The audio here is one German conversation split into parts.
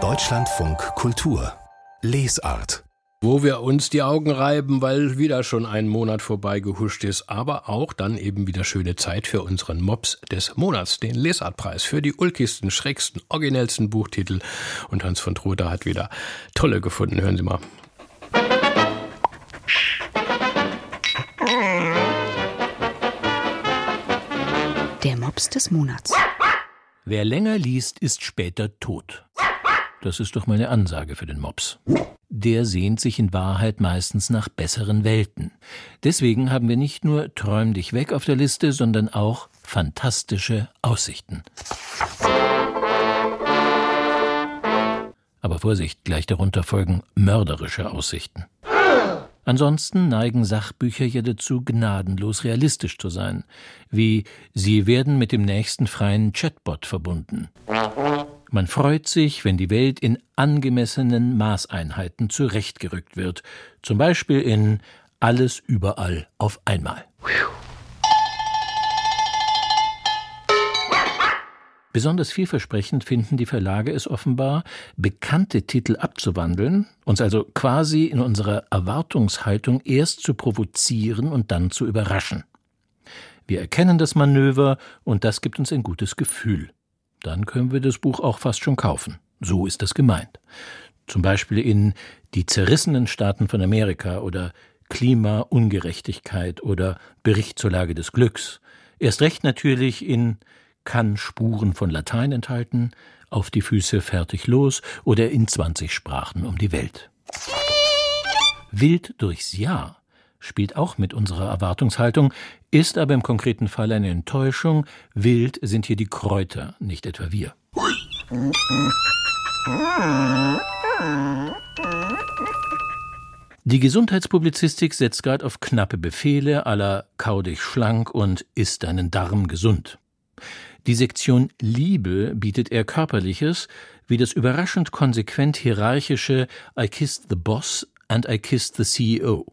Deutschlandfunk Kultur Lesart wo wir uns die Augen reiben, weil wieder schon ein Monat vorbei gehuscht ist, aber auch dann eben wieder schöne Zeit für unseren Mops des Monats, den Lesartpreis für die ulkigsten, schrägsten, originellsten Buchtitel. Und Hans von Trotha hat wieder tolle gefunden. Hören Sie mal. Der Mops des Monats. Wer länger liest, ist später tot. Das ist doch meine Ansage für den Mops. Der sehnt sich in Wahrheit meistens nach besseren Welten. Deswegen haben wir nicht nur Träum dich weg auf der Liste, sondern auch fantastische Aussichten. Aber Vorsicht, gleich darunter folgen mörderische Aussichten. Ansonsten neigen Sachbücher ja dazu, gnadenlos realistisch zu sein, wie sie werden mit dem nächsten freien Chatbot verbunden. Man freut sich, wenn die Welt in angemessenen Maßeinheiten zurechtgerückt wird, zum Beispiel in alles überall auf einmal. Besonders vielversprechend finden die Verlage es offenbar, bekannte Titel abzuwandeln, uns also quasi in unserer Erwartungshaltung erst zu provozieren und dann zu überraschen. Wir erkennen das Manöver und das gibt uns ein gutes Gefühl. Dann können wir das Buch auch fast schon kaufen. So ist das gemeint. Zum Beispiel in Die zerrissenen Staaten von Amerika oder Klimaungerechtigkeit oder Bericht zur Lage des Glücks. Erst recht natürlich in kann Spuren von Latein enthalten, auf die Füße fertig los oder in 20 Sprachen um die Welt. Wild durchs Jahr spielt auch mit unserer Erwartungshaltung, ist aber im konkreten Fall eine Enttäuschung. Wild sind hier die Kräuter, nicht etwa wir. Die Gesundheitspublizistik setzt gerade auf knappe Befehle aller kau dich schlank und isst deinen Darm gesund. Die Sektion Liebe bietet eher Körperliches, wie das überraschend konsequent hierarchische I kissed the boss and I kissed the CEO,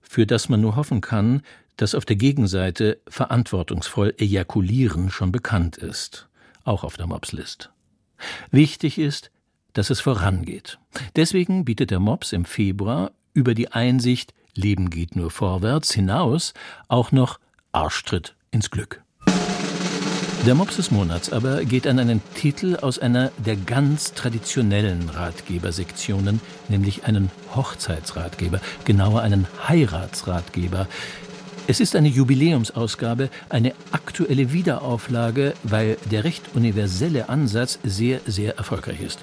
für das man nur hoffen kann, dass auf der Gegenseite verantwortungsvoll ejakulieren schon bekannt ist, auch auf der Mobslist. Wichtig ist, dass es vorangeht. Deswegen bietet der Mops im Februar über die Einsicht Leben geht nur vorwärts hinaus auch noch Arschtritt ins Glück. Der Mops des Monats aber geht an einen Titel aus einer der ganz traditionellen Ratgebersektionen, nämlich einen Hochzeitsratgeber, genauer einen Heiratsratgeber. Es ist eine Jubiläumsausgabe, eine aktuelle Wiederauflage, weil der recht universelle Ansatz sehr, sehr erfolgreich ist.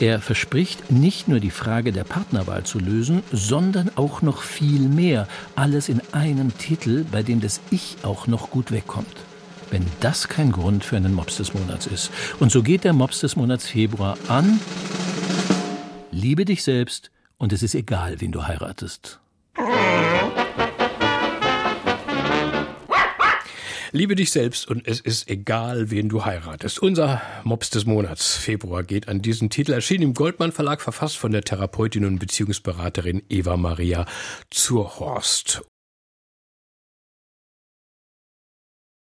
Er verspricht, nicht nur die Frage der Partnerwahl zu lösen, sondern auch noch viel mehr. Alles in einem Titel, bei dem das Ich auch noch gut wegkommt wenn das kein Grund für einen Mops des Monats ist. Und so geht der Mops des Monats Februar an. Liebe dich selbst und es ist egal, wen du heiratest. Liebe dich selbst und es ist egal, wen du heiratest. Unser Mops des Monats Februar geht an diesen Titel. Erschien im Goldmann Verlag, verfasst von der Therapeutin und Beziehungsberaterin Eva Maria Zurhorst.